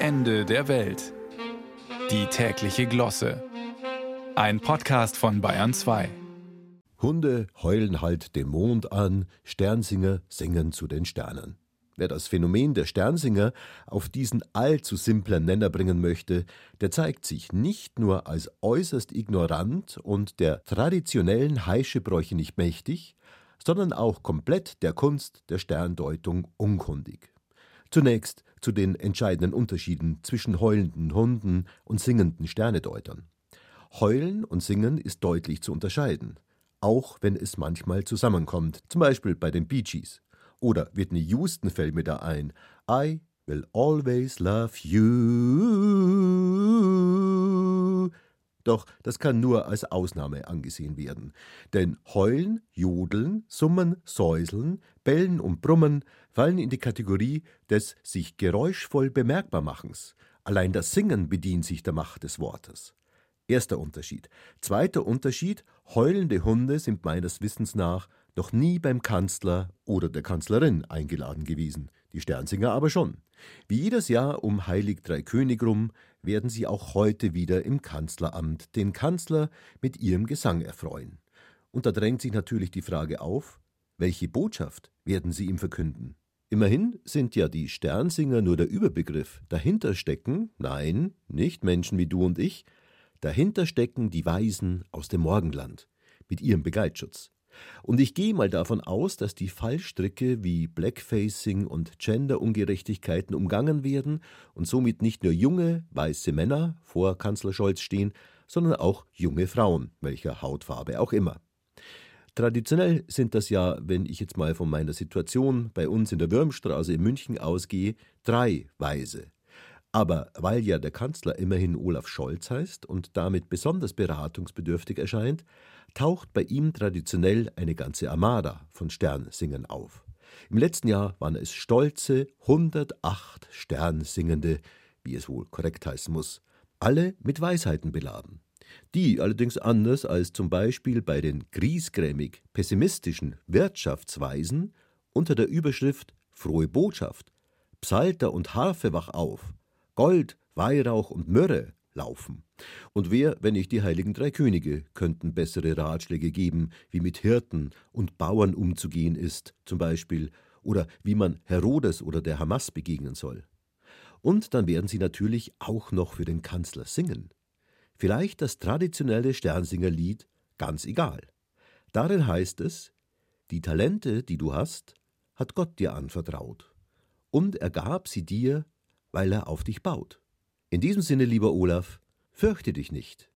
Ende der Welt. Die tägliche Glosse. Ein Podcast von Bayern 2. Hunde heulen halt den Mond an, Sternsinger singen zu den Sternen. Wer das Phänomen der Sternsinger auf diesen allzu simplen Nenner bringen möchte, der zeigt sich nicht nur als äußerst ignorant und der traditionellen Heischebräuche nicht mächtig, sondern auch komplett der Kunst der Sterndeutung unkundig. Zunächst zu den entscheidenden Unterschieden zwischen heulenden Hunden und singenden Sternedeutern. Heulen und Singen ist deutlich zu unterscheiden, auch wenn es manchmal zusammenkommt, zum Beispiel bei den Bee Gees. Oder Whitney Houston fällt mir da ein. I will always love you. Doch das kann nur als Ausnahme angesehen werden. Denn Heulen, Jodeln, Summen, Säuseln, Bellen und Brummen fallen in die Kategorie des sich geräuschvoll Bemerkbarmachens. Allein das Singen bedient sich der Macht des Wortes. Erster Unterschied. Zweiter Unterschied: Heulende Hunde sind meines Wissens nach noch nie beim Kanzler oder der Kanzlerin eingeladen gewesen, die Sternsinger aber schon. Wie jedes Jahr um Heilig Drei König rum werden sie auch heute wieder im Kanzleramt den Kanzler mit ihrem Gesang erfreuen. Und da drängt sich natürlich die Frage auf, welche Botschaft werden sie ihm verkünden? Immerhin sind ja die Sternsinger nur der Überbegriff. Dahinter stecken, nein, nicht Menschen wie du und ich, dahinter stecken die Weisen aus dem Morgenland mit ihrem Begleitschutz. Und ich gehe mal davon aus, dass die Fallstricke wie Blackfacing und Genderungerechtigkeiten umgangen werden und somit nicht nur junge, weiße Männer vor Kanzler Scholz stehen, sondern auch junge Frauen, welcher Hautfarbe auch immer. Traditionell sind das ja, wenn ich jetzt mal von meiner Situation bei uns in der Würmstraße in München ausgehe, drei Weise. Aber weil ja der Kanzler immerhin Olaf Scholz heißt und damit besonders beratungsbedürftig erscheint, taucht bei ihm traditionell eine ganze Armada von Sternsingern auf. Im letzten Jahr waren es stolze 108 Sternsingende, wie es wohl korrekt heißen muss, alle mit Weisheiten beladen. Die allerdings anders als zum Beispiel bei den griesgrämig pessimistischen Wirtschaftsweisen unter der Überschrift Frohe Botschaft, Psalter und Harfe wach auf, Gold, Weihrauch und Myrrhe laufen. Und wer, wenn nicht die heiligen drei Könige, könnten bessere Ratschläge geben, wie mit Hirten und Bauern umzugehen ist, zum Beispiel, oder wie man Herodes oder der Hamas begegnen soll. Und dann werden sie natürlich auch noch für den Kanzler singen. Vielleicht das traditionelle Sternsingerlied Ganz egal. Darin heißt es, die Talente, die du hast, hat Gott dir anvertraut. Und er gab sie dir, weil er auf dich baut. In diesem Sinne, lieber Olaf, fürchte dich nicht.